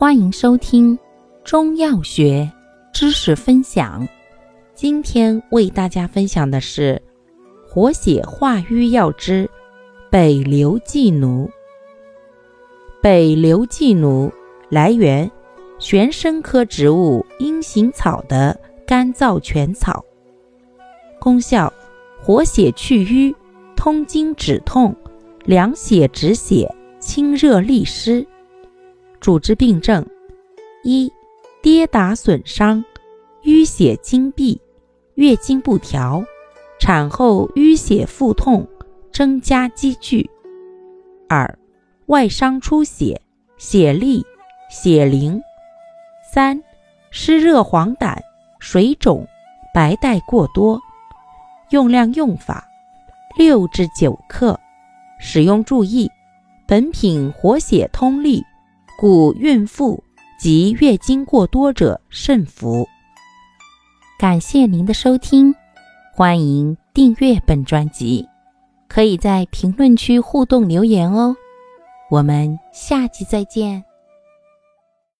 欢迎收听中药学知识分享。今天为大家分享的是活血化瘀药之北流寄奴。北流寄奴来源玄参科植物阴行草的干燥全草，功效活血去瘀、通经止痛、凉血止血、清热利湿。主治病症：一、跌打损伤、淤血经闭、月经不调、产后淤血腹痛增加积聚；二、外伤出血、血痢、血淋；三、湿热黄疸、水肿、白带过多。用量用法：六至九克。使用注意：本品活血通利。故孕妇及月经过多者慎服。感谢您的收听，欢迎订阅本专辑，可以在评论区互动留言哦。我们下期再见。